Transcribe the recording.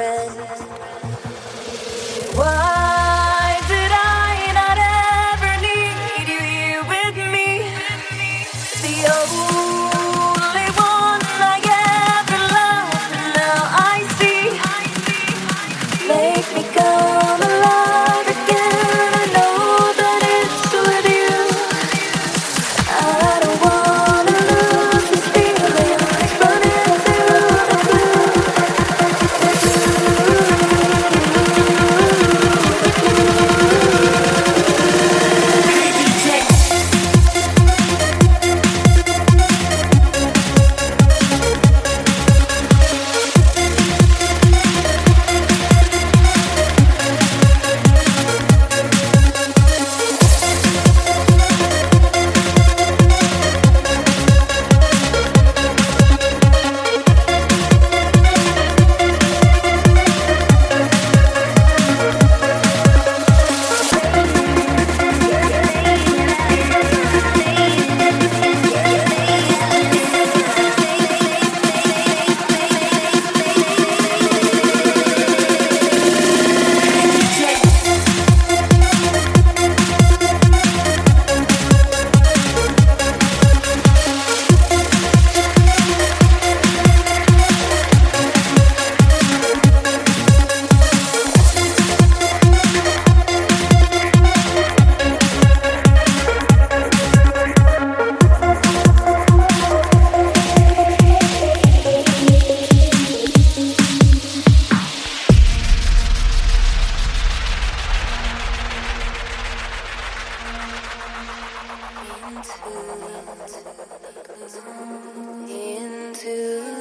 friend. Why did I not ever need you here with me? The old into, into